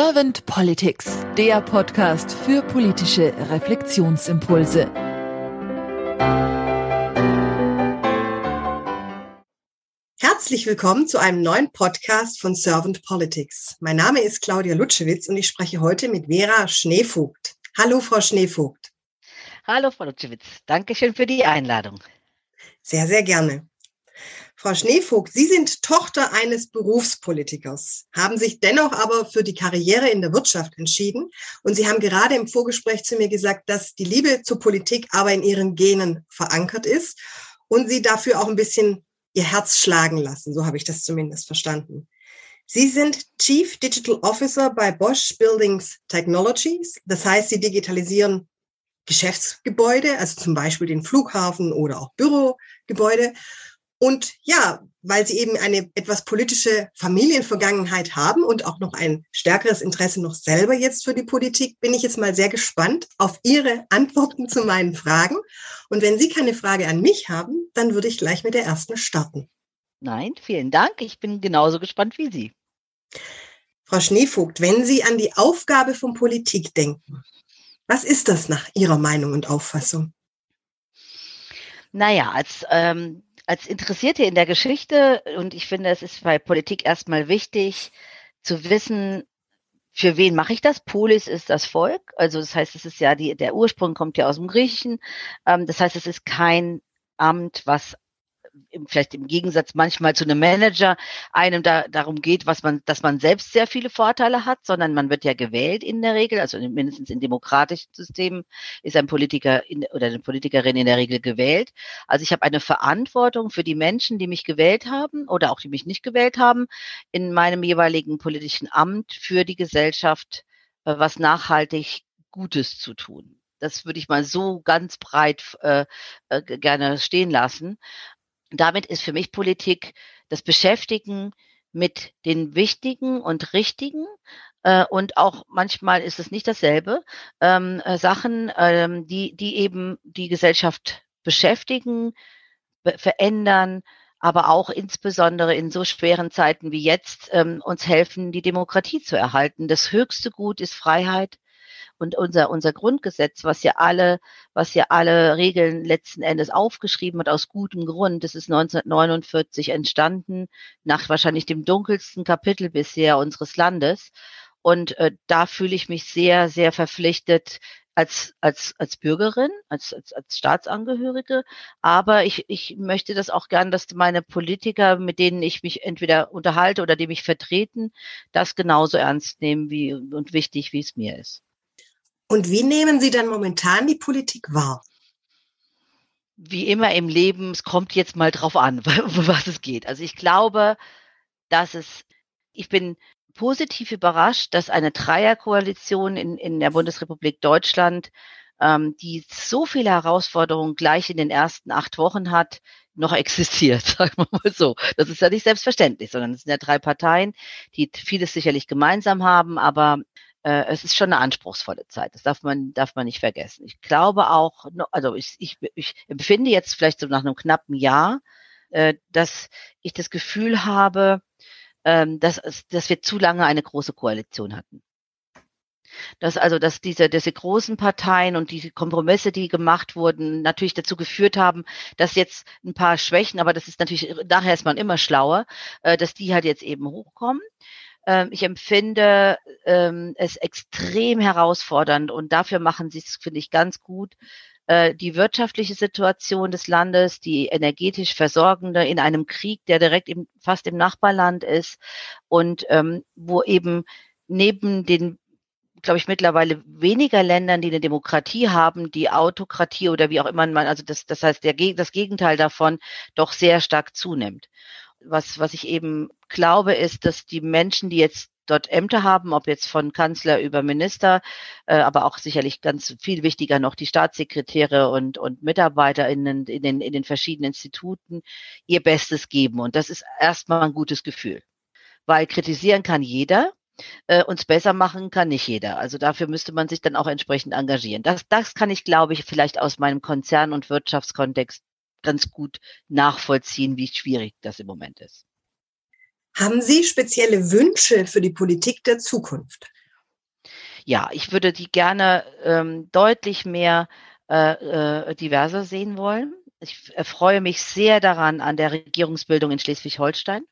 Servant Politics, der Podcast für politische Reflexionsimpulse. Herzlich willkommen zu einem neuen Podcast von Servant Politics. Mein Name ist Claudia Lutschewitz und ich spreche heute mit Vera Schneevogt. Hallo, Frau Schneevogt. Hallo, Frau Lutschewitz. Dankeschön für die Einladung. Sehr, sehr gerne. Frau Schneevogt, Sie sind Tochter eines Berufspolitikers, haben sich dennoch aber für die Karriere in der Wirtschaft entschieden. Und Sie haben gerade im Vorgespräch zu mir gesagt, dass die Liebe zur Politik aber in Ihren Genen verankert ist und Sie dafür auch ein bisschen Ihr Herz schlagen lassen. So habe ich das zumindest verstanden. Sie sind Chief Digital Officer bei Bosch Buildings Technologies. Das heißt, Sie digitalisieren Geschäftsgebäude, also zum Beispiel den Flughafen oder auch Bürogebäude. Und ja, weil sie eben eine etwas politische Familienvergangenheit haben und auch noch ein stärkeres Interesse noch selber jetzt für die Politik, bin ich jetzt mal sehr gespannt auf Ihre Antworten zu meinen Fragen. Und wenn Sie keine Frage an mich haben, dann würde ich gleich mit der ersten starten. Nein, vielen Dank. Ich bin genauso gespannt wie Sie. Frau Schneevogt, wenn Sie an die Aufgabe von Politik denken, was ist das nach Ihrer Meinung und Auffassung? Naja, als ähm, als Interessierte in der Geschichte, und ich finde, es ist bei Politik erstmal wichtig zu wissen, für wen mache ich das? Polis ist das Volk. Also das heißt, es ist ja die, der Ursprung kommt ja aus dem Griechischen. Ähm, das heißt, es ist kein Amt, was vielleicht im Gegensatz manchmal zu einem Manager einem da darum geht, was man, dass man selbst sehr viele Vorteile hat, sondern man wird ja gewählt in der Regel, also mindestens in demokratischen Systemen ist ein Politiker in, oder eine Politikerin in der Regel gewählt. Also ich habe eine Verantwortung für die Menschen, die mich gewählt haben oder auch die mich nicht gewählt haben, in meinem jeweiligen politischen Amt für die Gesellschaft äh, was nachhaltig Gutes zu tun. Das würde ich mal so ganz breit äh, äh, gerne stehen lassen damit ist für mich Politik das Beschäftigen mit den wichtigen und richtigen äh, und auch manchmal ist es nicht dasselbe ähm, äh, Sachen, ähm, die die eben die Gesellschaft beschäftigen, be verändern, aber auch insbesondere in so schweren Zeiten wie jetzt ähm, uns helfen, die Demokratie zu erhalten. Das höchste Gut ist Freiheit und unser, unser Grundgesetz, was ja alle, was ja alle Regeln letzten Endes aufgeschrieben hat, aus gutem Grund, das ist 1949 entstanden, nach wahrscheinlich dem dunkelsten Kapitel bisher unseres Landes. Und äh, da fühle ich mich sehr, sehr verpflichtet, als, als, als Bürgerin, als, als, als Staatsangehörige. Aber ich, ich möchte das auch gern, dass meine Politiker, mit denen ich mich entweder unterhalte oder die mich vertreten, das genauso ernst nehmen wie, und wichtig, wie es mir ist. Und wie nehmen Sie dann momentan die Politik wahr? Wie immer im Leben, es kommt jetzt mal drauf an, was es geht. Also ich glaube, dass es, ich bin positiv überrascht, dass eine Dreierkoalition in, in der Bundesrepublik Deutschland, ähm, die so viele Herausforderungen gleich in den ersten acht Wochen hat, noch existiert, sagen wir mal so. Das ist ja nicht selbstverständlich, sondern es sind ja drei Parteien, die vieles sicherlich gemeinsam haben, aber äh, es ist schon eine anspruchsvolle Zeit. Das darf man, darf man nicht vergessen. Ich glaube auch, also ich, ich, ich empfinde jetzt vielleicht so nach einem knappen Jahr, äh, dass ich das Gefühl habe, ähm, dass, dass wir zu lange eine große Koalition hatten. Dass also, dass diese, diese großen Parteien und diese Kompromisse, die gemacht wurden, natürlich dazu geführt haben, dass jetzt ein paar Schwächen, aber das ist natürlich, nachher ist man immer schlauer, äh, dass die halt jetzt eben hochkommen. Ähm, ich empfinde ähm, es extrem herausfordernd und dafür machen sie es, finde ich, ganz gut, äh, die wirtschaftliche Situation des Landes, die energetisch versorgende in einem Krieg, der direkt im, fast im Nachbarland ist und ähm, wo eben neben den glaube ich, mittlerweile weniger Ländern, die eine Demokratie haben, die Autokratie oder wie auch immer man, also das, das heißt, der, das Gegenteil davon doch sehr stark zunimmt. Was, was ich eben glaube, ist, dass die Menschen, die jetzt dort Ämter haben, ob jetzt von Kanzler über Minister, äh, aber auch sicherlich ganz viel wichtiger noch die Staatssekretäre und, und MitarbeiterInnen in den, in den verschiedenen Instituten ihr Bestes geben. Und das ist erstmal ein gutes Gefühl. Weil kritisieren kann jeder, äh, uns besser machen kann nicht jeder. Also dafür müsste man sich dann auch entsprechend engagieren. Das, das kann ich, glaube ich, vielleicht aus meinem Konzern- und Wirtschaftskontext ganz gut nachvollziehen, wie schwierig das im Moment ist. Haben Sie spezielle Wünsche für die Politik der Zukunft? ja, ich würde die gerne ähm, deutlich mehr äh, äh, diverser sehen wollen. Ich erfreue mich sehr daran an der Regierungsbildung in Schleswig-Holstein.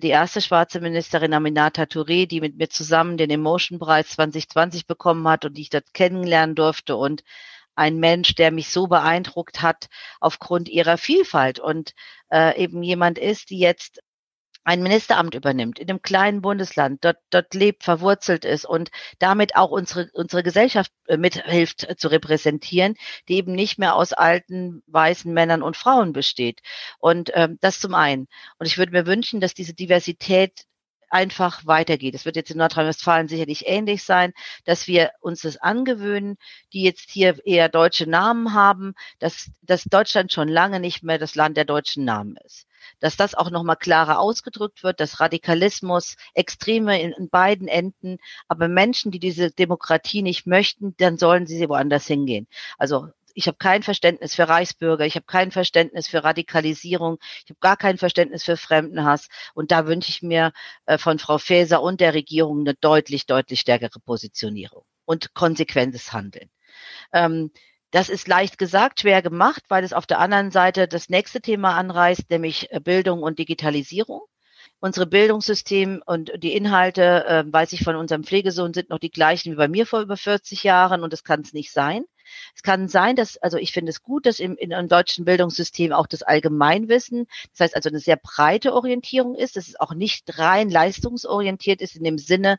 Die erste schwarze Ministerin Aminata Touré, die mit mir zusammen den Emotion Preis 2020 bekommen hat und die ich dort kennenlernen durfte und ein Mensch, der mich so beeindruckt hat aufgrund ihrer Vielfalt und äh, eben jemand ist, die jetzt ein Ministeramt übernimmt in einem kleinen Bundesland, dort, dort lebt, verwurzelt ist und damit auch unsere, unsere Gesellschaft äh, mithilft äh, zu repräsentieren, die eben nicht mehr aus alten weißen Männern und Frauen besteht. Und ähm, das zum einen. Und ich würde mir wünschen, dass diese Diversität einfach weitergeht. Es wird jetzt in Nordrhein-Westfalen sicherlich ähnlich sein, dass wir uns das angewöhnen, die jetzt hier eher deutsche Namen haben, dass, dass Deutschland schon lange nicht mehr das Land der deutschen Namen ist dass das auch nochmal klarer ausgedrückt wird, dass Radikalismus, Extreme in, beiden Enden, aber Menschen, die diese Demokratie nicht möchten, dann sollen sie woanders hingehen. Also ich habe kein Verständnis für Reichsbürger, ich habe kein Verständnis für Radikalisierung, ich habe gar kein Verständnis für Fremdenhass. Und da wünsche ich mir äh, von Frau Faeser und der Regierung eine deutlich, deutlich stärkere Positionierung und konsequentes Handeln. Ähm, das ist leicht gesagt, schwer gemacht, weil es auf der anderen Seite das nächste Thema anreißt, nämlich äh, Bildung und Digitalisierung. Unsere Bildungssystem und die Inhalte, äh, weiß ich von unserem Pflegesohn, sind noch die gleichen wie bei mir vor über 40 Jahren und das kann es nicht sein. Es kann sein, dass, also ich finde es gut, dass im, in einem deutschen Bildungssystem auch das Allgemeinwissen, das heißt also eine sehr breite Orientierung ist, dass es auch nicht rein leistungsorientiert ist in dem Sinne,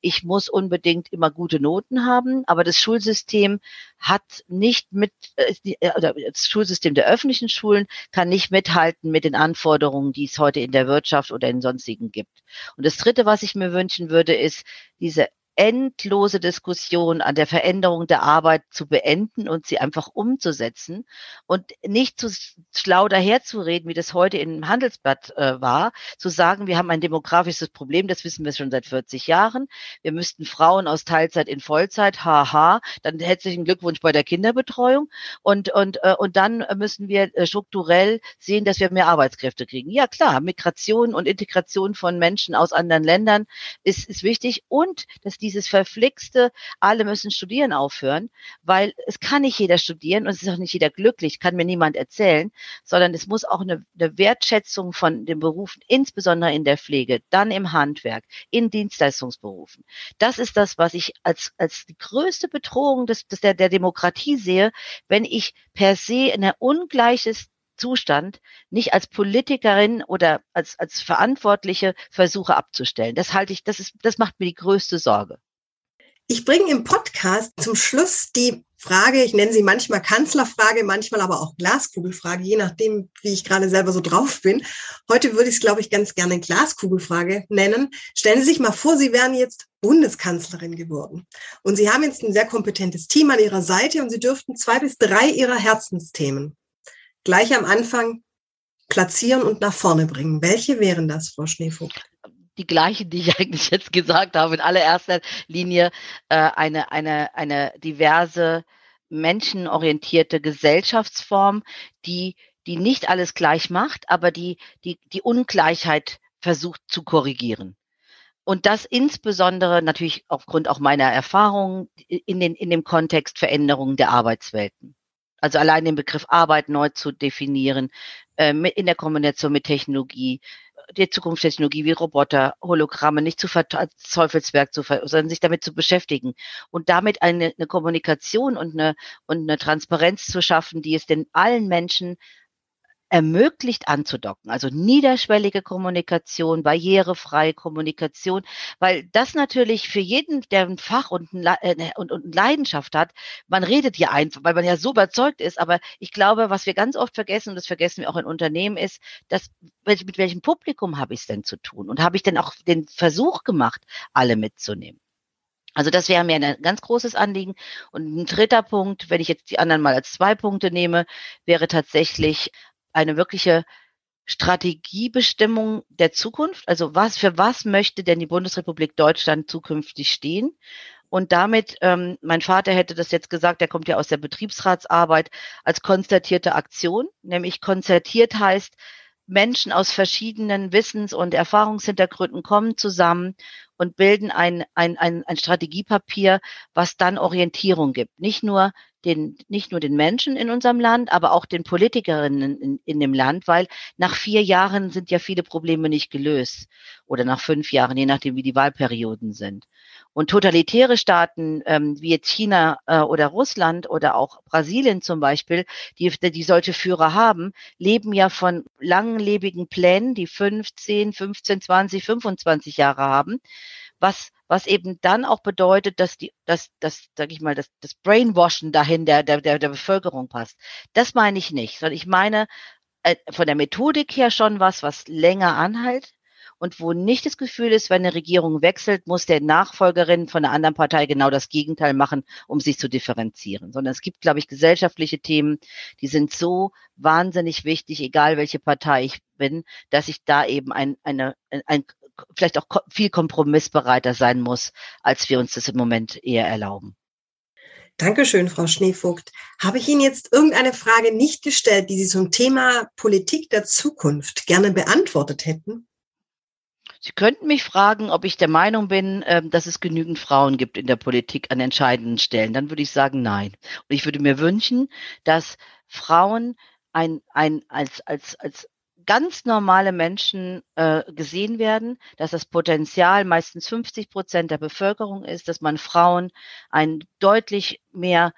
ich muss unbedingt immer gute Noten haben, aber das Schulsystem hat nicht mit, äh, äh, oder das Schulsystem der öffentlichen Schulen kann nicht mithalten mit den Anforderungen, die es heute in der Wirtschaft oder in sonstigen gibt. Und das Dritte, was ich mir wünschen würde, ist diese endlose Diskussion an der Veränderung der Arbeit zu beenden und sie einfach umzusetzen und nicht zu schlau daherzureden, wie das heute im Handelsblatt äh, war, zu sagen, wir haben ein demografisches Problem, das wissen wir schon seit 40 Jahren. Wir müssten Frauen aus Teilzeit in Vollzeit, haha, dann herzlichen Glückwunsch bei der Kinderbetreuung und, und, äh, und dann müssen wir äh, strukturell sehen, dass wir mehr Arbeitskräfte kriegen. Ja klar, Migration und Integration von Menschen aus anderen Ländern ist, ist wichtig und dass dieses verflixte, alle müssen studieren aufhören, weil es kann nicht jeder studieren und es ist auch nicht jeder glücklich, kann mir niemand erzählen, sondern es muss auch eine, eine Wertschätzung von den Berufen, insbesondere in der Pflege, dann im Handwerk, in Dienstleistungsberufen. Das ist das, was ich als, als die größte Bedrohung des, des der, der Demokratie sehe, wenn ich per se ein ungleiches Zustand nicht als Politikerin oder als, als Verantwortliche versuche abzustellen. Das halte ich, das ist, das macht mir die größte Sorge. Ich bringe im Podcast zum Schluss die Frage, ich nenne sie manchmal Kanzlerfrage, manchmal aber auch Glaskugelfrage, je nachdem, wie ich gerade selber so drauf bin. Heute würde ich es, glaube ich, ganz gerne Glaskugelfrage nennen. Stellen Sie sich mal vor, Sie wären jetzt Bundeskanzlerin geworden. Und Sie haben jetzt ein sehr kompetentes Team an Ihrer Seite und Sie dürften zwei bis drei Ihrer Herzensthemen gleich am Anfang platzieren und nach vorne bringen. Welche wären das, Frau Schneevogt? die gleichen, die ich eigentlich jetzt gesagt habe, in allererster Linie äh, eine, eine, eine diverse, menschenorientierte Gesellschaftsform, die, die nicht alles gleich macht, aber die, die, die Ungleichheit versucht zu korrigieren. Und das insbesondere natürlich aufgrund auch meiner Erfahrungen in, den, in dem Kontext Veränderungen der Arbeitswelten. Also allein den Begriff Arbeit neu zu definieren, äh, in der Kombination mit Technologie, die Zukunftstechnologie wie Roboter, Hologramme nicht zu als Teufelswerk zu ver sondern sich damit zu beschäftigen und damit eine, eine Kommunikation und eine, und eine Transparenz zu schaffen, die es den allen Menschen ermöglicht anzudocken. Also niederschwellige Kommunikation, barrierefreie Kommunikation, weil das natürlich für jeden, der ein Fach und, ein, äh, und, und Leidenschaft hat, man redet ja einfach, weil man ja so überzeugt ist. Aber ich glaube, was wir ganz oft vergessen, und das vergessen wir auch in Unternehmen, ist, dass mit welchem Publikum habe ich es denn zu tun? Und habe ich denn auch den Versuch gemacht, alle mitzunehmen? Also das wäre mir ein ganz großes Anliegen. Und ein dritter Punkt, wenn ich jetzt die anderen mal als zwei Punkte nehme, wäre tatsächlich eine wirkliche Strategiebestimmung der Zukunft. Also was für was möchte denn die Bundesrepublik Deutschland zukünftig stehen? Und damit, ähm, mein Vater hätte das jetzt gesagt, der kommt ja aus der Betriebsratsarbeit, als konzertierte Aktion. Nämlich konzertiert heißt, Menschen aus verschiedenen Wissens- und Erfahrungshintergründen kommen zusammen und bilden ein, ein, ein, ein Strategiepapier, was dann Orientierung gibt. Nicht nur den, nicht nur den Menschen in unserem Land, aber auch den Politikerinnen in, in dem Land, weil nach vier Jahren sind ja viele Probleme nicht gelöst oder nach fünf Jahren, je nachdem, wie die Wahlperioden sind. Und totalitäre Staaten ähm, wie jetzt China äh, oder Russland oder auch Brasilien zum Beispiel, die, die solche Führer haben, leben ja von langlebigen Plänen, die 15, 15, 20, 25 Jahre haben, was was eben dann auch bedeutet, dass die, dass, das, sag ich mal, das, das Brainwashen dahin der, der, der, Bevölkerung passt. Das meine ich nicht, sondern ich meine äh, von der Methodik her schon was, was länger anhält und wo nicht das Gefühl ist, wenn eine Regierung wechselt, muss der Nachfolgerin von einer anderen Partei genau das Gegenteil machen, um sich zu differenzieren. Sondern es gibt, glaube ich, gesellschaftliche Themen, die sind so wahnsinnig wichtig, egal welche Partei ich bin, dass ich da eben ein, eine, ein vielleicht auch viel kompromissbereiter sein muss, als wir uns das im Moment eher erlauben. Dankeschön, Frau Schneevogt. Habe ich Ihnen jetzt irgendeine Frage nicht gestellt, die Sie zum Thema Politik der Zukunft gerne beantwortet hätten? Sie könnten mich fragen, ob ich der Meinung bin, ähm, dass es genügend Frauen gibt in der Politik an entscheidenden Stellen. Dann würde ich sagen, nein. Und ich würde mir wünschen, dass Frauen ein, ein, als, als, als ganz normale Menschen äh, gesehen werden, dass das Potenzial meistens 50 Prozent der Bevölkerung ist, dass man Frauen ein deutlich mehr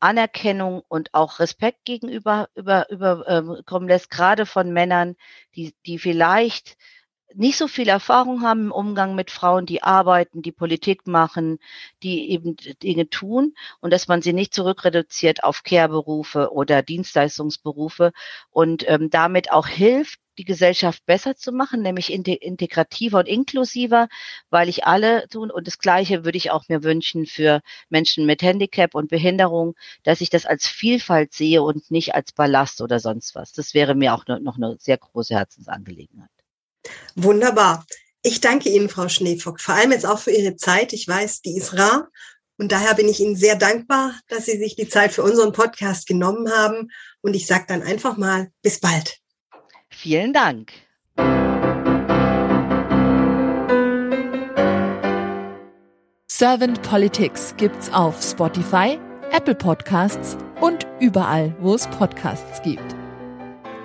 Anerkennung und auch Respekt gegenüber über, über, äh, kommen lässt, gerade von Männern, die, die vielleicht nicht so viel Erfahrung haben im Umgang mit Frauen, die arbeiten, die Politik machen, die eben Dinge tun und dass man sie nicht zurückreduziert auf Care-Berufe oder Dienstleistungsberufe und ähm, damit auch hilft, die Gesellschaft besser zu machen, nämlich integrativer und inklusiver, weil ich alle tun und das Gleiche würde ich auch mir wünschen für Menschen mit Handicap und Behinderung, dass ich das als Vielfalt sehe und nicht als Ballast oder sonst was. Das wäre mir auch noch eine sehr große Herzensangelegenheit. Wunderbar. Ich danke Ihnen, Frau Schneefock, vor allem jetzt auch für Ihre Zeit. Ich weiß, die ist rar. Und daher bin ich Ihnen sehr dankbar, dass Sie sich die Zeit für unseren Podcast genommen haben. Und ich sage dann einfach mal, bis bald. Vielen Dank. Servant Politics gibt's auf Spotify, Apple Podcasts und überall, wo es Podcasts gibt.